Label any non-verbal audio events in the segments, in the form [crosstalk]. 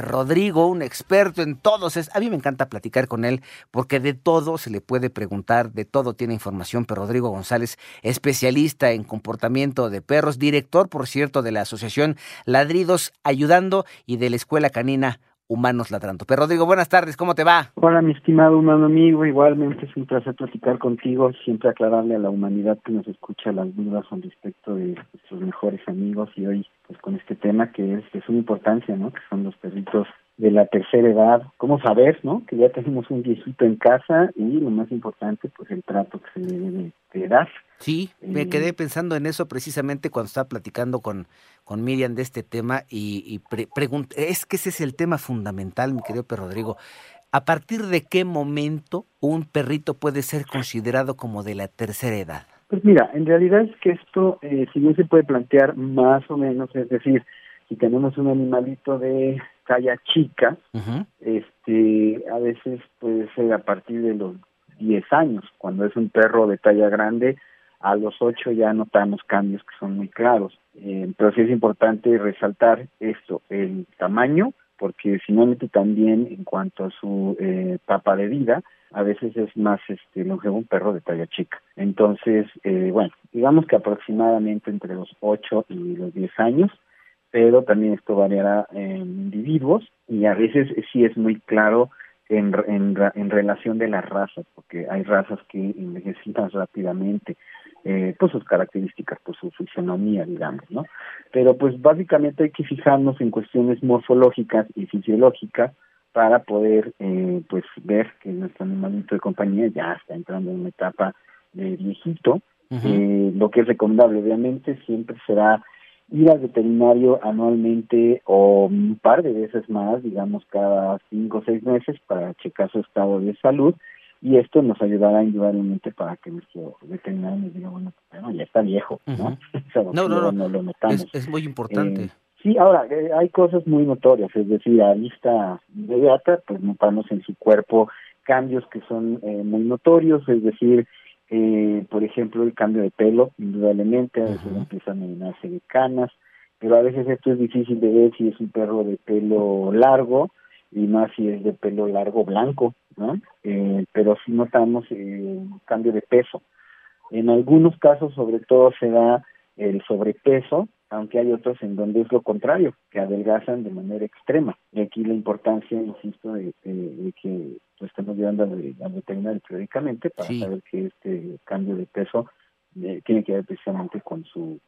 Rodrigo, un experto en todos. Es, a mí me encanta platicar con él porque de todo se le puede preguntar, de todo tiene información. Pero Rodrigo González, especialista en comportamiento de perros, director, por cierto, de la Asociación Ladridos Ayudando y de la Escuela Canina Humanos Ladrando. Pero Rodrigo, buenas tardes, ¿cómo te va? Hola, mi estimado humano amigo, igualmente es un placer platicar contigo, siempre aclararle a la humanidad que nos escucha las dudas con respecto de nuestros mejores amigos y hoy pues con este tema que es de suma importancia, ¿no? Que son los perritos de la tercera edad, cómo saber, ¿no? Que ya tenemos un viejito en casa y lo más importante, pues el trato que se le debe de dar. Sí, me quedé eh, pensando en eso precisamente cuando estaba platicando con, con Miriam de este tema y, y pregunté, es que ese es el tema fundamental, mi querido Pedro Rodrigo. ¿A partir de qué momento un perrito puede ser considerado como de la tercera edad? Pues mira, en realidad es que esto, eh, si bien se puede plantear más o menos, es decir, si tenemos un animalito de talla chica, este, a veces puede ser a partir de los 10 años. Cuando es un perro de talla grande, a los 8 ya notamos cambios que son muy claros. Eh, pero sí es importante resaltar esto, el tamaño, porque finalmente también en cuanto a su eh, etapa de vida, a veces es más este longevo un perro de talla chica. Entonces, eh, bueno, digamos que aproximadamente entre los 8 y los 10 años pero también esto variará en individuos y a veces sí es muy claro en, en, en relación de las razas, porque hay razas que envejecen más rápidamente, eh, pues sus características, pues su fisonomía, digamos, ¿no? Pero pues básicamente hay que fijarnos en cuestiones morfológicas y fisiológicas para poder eh, pues ver que nuestro animalito de compañía ya está entrando en una etapa de viejito. eh, lo que es recomendable, obviamente, siempre será ir al veterinario anualmente o un par de veces más, digamos cada cinco o seis meses para checar su estado de salud y esto nos ayudará indudablemente para que nuestro veterinario nos diga, bueno, ya está viejo, [laughs] ¿no? no, no, no, lo notamos. Es, muy importante. Eh, sí, ahora, eh, hay cosas muy notorias, es decir, a vista inmediata, pues notamos en su cuerpo cambios que son eh, muy notorios, es decir, eh, por ejemplo, el cambio de pelo, indudablemente, a veces empiezan a llenarse de canas, pero a veces esto es difícil de ver si es un perro de pelo largo y más si es de pelo largo blanco, ¿no? Eh, pero sí notamos eh, un cambio de peso. En algunos casos, sobre todo, se da el sobrepeso, aunque hay otros en donde es lo contrario, que adelgazan de manera extrema. Y aquí la importancia, insisto, de, que pues, estemos llevando al, veterinario periódicamente para saber que este cambio de peso eh, tiene que ver precisamente con su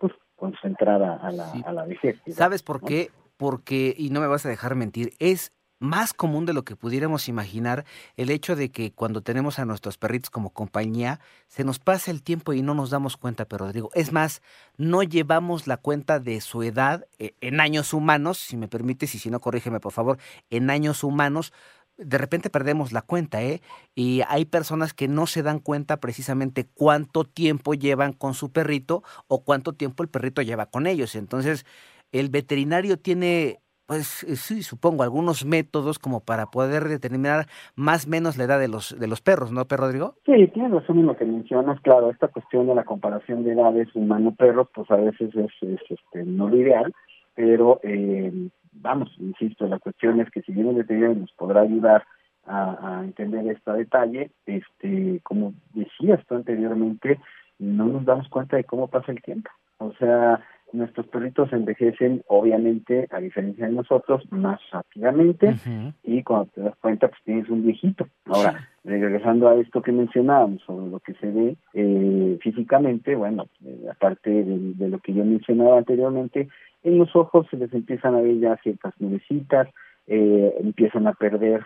pues, con su entrada a la, a la vejez. ¿Sabes por qué? Porque, y no me vas a dejar mentir, es más común de lo que pudiéramos imaginar el hecho de que cuando tenemos a nuestros perritos como compañía, se nos pasa el tiempo y no nos damos cuenta, pero Rodrigo, es más, no llevamos la cuenta de su edad eh, en años humanos, si me permites, y si no, corrígeme por favor, en años humanos, de repente perdemos la cuenta, ¿eh? Y hay personas que no se dan cuenta precisamente cuánto tiempo llevan con su perrito o cuánto tiempo el perrito lleva con ellos. Entonces, el veterinario tiene pues eh, sí, supongo, algunos métodos como para poder determinar más o menos la edad de los de los perros, ¿no, Perro Rodrigo? Sí, tienes razón en lo que mencionas, claro, esta cuestión de la comparación de edades humano-perro, pues a veces es, este, no lo ideal, pero eh, vamos, insisto, la cuestión es que si bien el veterinario nos podrá ayudar a, a entender este detalle, este, como decías tú anteriormente, no nos damos cuenta de cómo pasa el tiempo. O sea, nuestros perritos envejecen, obviamente, a diferencia de nosotros, más rápidamente. Y cuando te das cuenta, pues tienes un viejito. Ahora, regresando a esto que mencionábamos sobre lo que se ve eh, físicamente, bueno, eh, aparte de, lo que yo mencionaba anteriormente, en los ojos se les empiezan a ver ya ciertas nubecitas, eh, empiezan a perder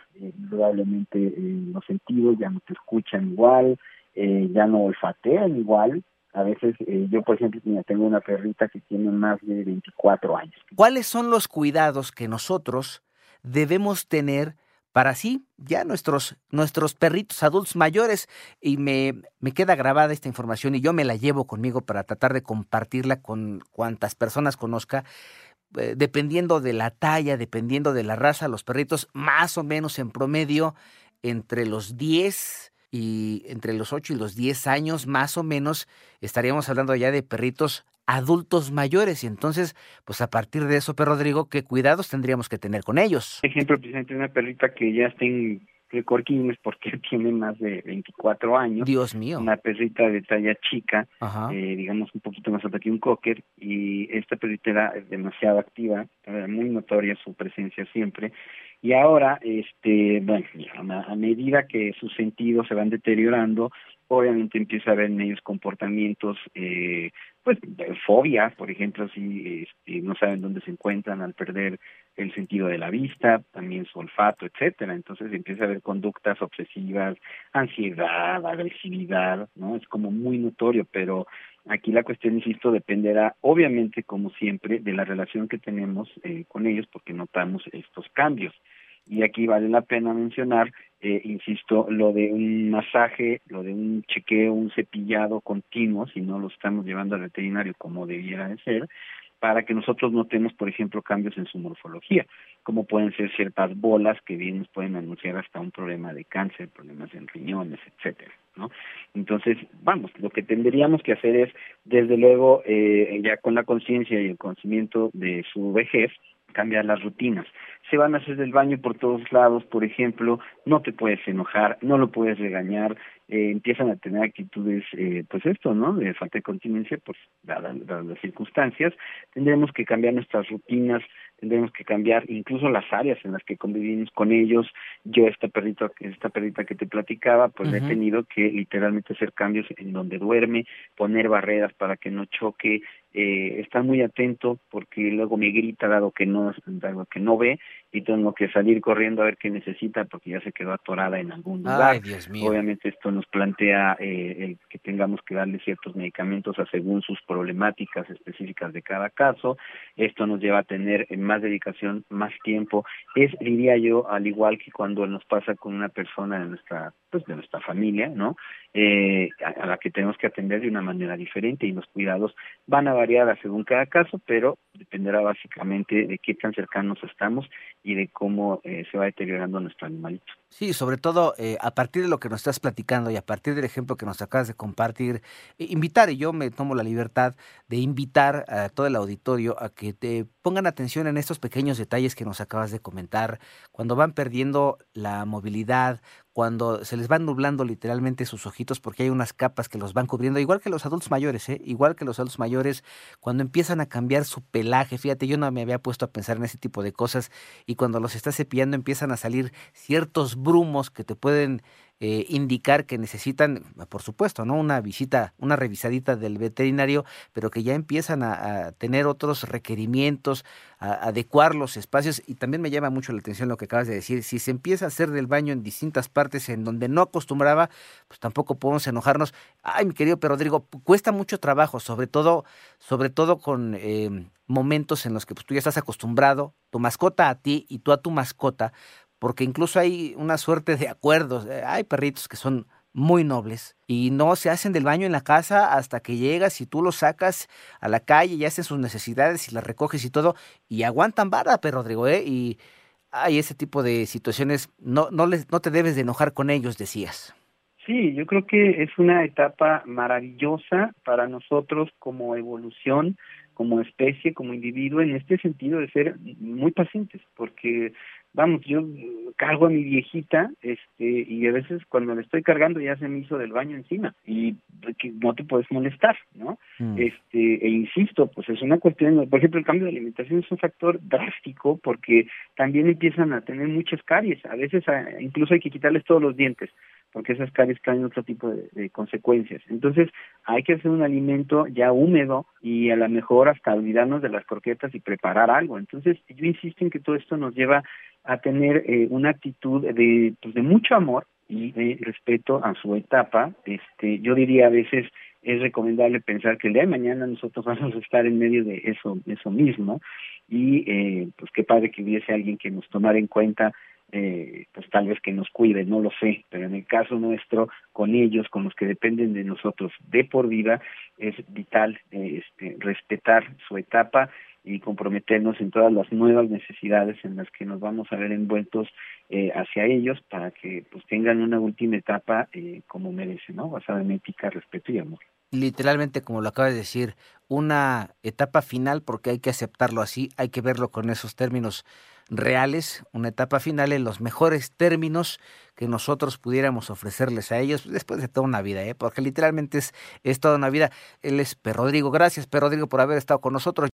probablemente los sentidos, ya no te escuchan igual, ya no olfatean igual, a veces, eh, yo por ejemplo, tengo una perrita que tiene más de 24 años. ¿Cuáles son los cuidados que nosotros debemos tener para sí, ya nuestros, nuestros perritos adultos mayores? Y me, me queda grabada esta información y yo me la llevo conmigo para tratar de compartirla con cuantas personas conozca. Eh, dependiendo de la talla, dependiendo de la raza, los perritos más o menos en promedio entre los 10 y entre los 8 y los 10 años más o menos estaríamos hablando ya de perritos adultos mayores y entonces pues a partir de eso, pero Rodrigo, ¿qué cuidados tendríamos que tener con ellos? Ejemplo, precisamente una perrita que ya está en Corquines porque [laughs] tiene más de 24 años. Dios mío. Una perrita de talla chica, eh, digamos un poquito más alta que un cocker, y esta perrita era demasiado activa, era muy notoria su presencia siempre, y ahora, este, bueno, a, medida que sus sentidos se van deteriorando, obviamente empieza a haber en ellos comportamientos, eh, pues, fobia, por ejemplo, si este, no saben dónde se encuentran al perder el sentido de la vista, también su olfato, etcétera. Entonces empieza a haber conductas obsesivas, ansiedad, agresividad, ¿no? Es como muy notorio, pero aquí la cuestión, insisto, dependerá, obviamente, como siempre, de la relación que tenemos eh, con ellos, porque notamos estos cambios. Y aquí vale la pena mencionar, eh, insisto, lo de un masaje, lo de un chequeo, un cepillado continuo, si no lo estamos llevando al veterinario como debiera de ser, para que nosotros notemos, por ejemplo, cambios en su morfología, como pueden ser ciertas bolas que bien nos pueden anunciar hasta un problema de cáncer, problemas en riñones, etcétera, ¿no? Entonces, vamos, lo que tendríamos que hacer es, desde luego, eh, ya con la conciencia y el conocimiento de su vejez, cambiar las rutinas. Se van a hacer del baño por todos lados, por ejemplo, no te puedes enojar, no lo puedes regañar, eh, empiezan a tener actitudes, eh, pues esto, ¿no? De falta de continencia, pues dadas, las circunstancias, tendremos que cambiar nuestras rutinas, tendremos que cambiar incluso las áreas en las que convivimos con ellos. Yo esta perrita, esta perrita que te platicaba, pues he tenido que literalmente hacer cambios en donde duerme, poner barreras para que no choque, eh, estar muy atento porque luego me grita dado que no dado que no ve y tengo que salir corriendo a ver qué necesita porque ya se quedó atorada en algún lugar. Obviamente esto nos plantea eh, el que tengamos que darle ciertos medicamentos a según sus problemáticas específicas de cada caso. Esto nos lleva a tener más dedicación, más tiempo. Es, diría yo, al igual que cuando nos pasa con una persona de nuestra, pues de nuestra familia, ¿no? Eh, a, la que tenemos que atender de una manera diferente y los cuidados van a variar según cada caso, pero dependerá básicamente de qué tan cercanos estamos y de cómo eh, se va deteriorando nuestro animalito. Sí, sobre todo eh, a partir de lo que nos estás platicando y a partir del ejemplo que nos acabas de compartir, invitar, y yo me tomo la libertad de invitar a todo el auditorio a que te pongan atención en estos pequeños detalles que nos acabas de comentar, cuando van perdiendo la movilidad, cuando se les van nublando literalmente sus ojitos porque hay unas capas que los van cubriendo, igual que los adultos mayores, ¿eh? igual que los adultos mayores, cuando empiezan a cambiar su pelaje, fíjate, yo no me había puesto a pensar en ese tipo de cosas y cuando los estás cepillando empiezan a salir ciertos brumos que te pueden eh, indicar que necesitan, por supuesto, ¿no? Una visita, una revisadita del veterinario, pero que ya empiezan a, tener otros requerimientos, a, adecuar los espacios. Y también me llama mucho la atención lo que acabas de decir. Si se empieza a hacer del baño en distintas partes en donde no acostumbraba, pues tampoco podemos enojarnos. Ay, mi querido pero Rodrigo, cuesta mucho trabajo, sobre todo, sobre todo con eh, momentos en los que pues, tú ya estás acostumbrado, tu mascota a ti y tú a tu mascota, porque incluso hay una suerte de acuerdos. Eh, hay perritos que son muy nobles y no se hacen del baño en la casa hasta que llegas y tú los sacas a la calle y hacen sus necesidades y las recoges y todo y aguantan vara, pero Rodrigo, ¿eh? Y hay ese tipo de situaciones, no, no, les, no te debes de enojar con ellos, decías. Sí, yo creo que es una etapa maravillosa para nosotros como evolución como especie, como individuo, en este sentido de ser muy pacientes, porque vamos, yo cargo a mi viejita, este, y a veces cuando le estoy cargando ya se me hizo del baño encima y que no te puedes molestar, ¿no? Mm. Este, e insisto, pues es una cuestión, por ejemplo, el cambio de alimentación es un factor drástico porque también empiezan a tener muchas caries, a veces incluso hay que quitarles todos los dientes porque esas caries traen otro tipo de, consecuencias. Entonces, hay que hacer un alimento ya húmedo y a lo mejor hasta olvidarnos de las croquetas y preparar algo. Entonces, yo insisto en que todo esto nos lleva a tener eh, una actitud de, pues, de mucho amor y de respeto a su etapa. Este, yo diría a veces es recomendable pensar que el día de mañana nosotros [laughs] vamos a estar en medio de eso, eso mismo y eh, pues qué padre que hubiese alguien que nos tomara en cuenta eh, pues tal vez que nos cuide, no lo sé, pero en el caso nuestro, con ellos, con los que dependen de nosotros de por vida, es vital eh, este, respetar su etapa y comprometernos en todas las nuevas necesidades en las que nos vamos a ver envueltos eh, hacia ellos para que pues tengan una última etapa eh, como merecen, ¿no? Basada en ética, respeto y amor. Literalmente, como lo acabas de decir, una etapa final porque hay que aceptarlo así, hay que verlo con esos términos reales, una etapa final en los mejores términos que nosotros pudiéramos ofrecerles a ellos después de toda una vida, ¿eh? porque literalmente es, es toda una vida. Él es Per Rodrigo. Gracias, Per Rodrigo, por haber estado con nosotros.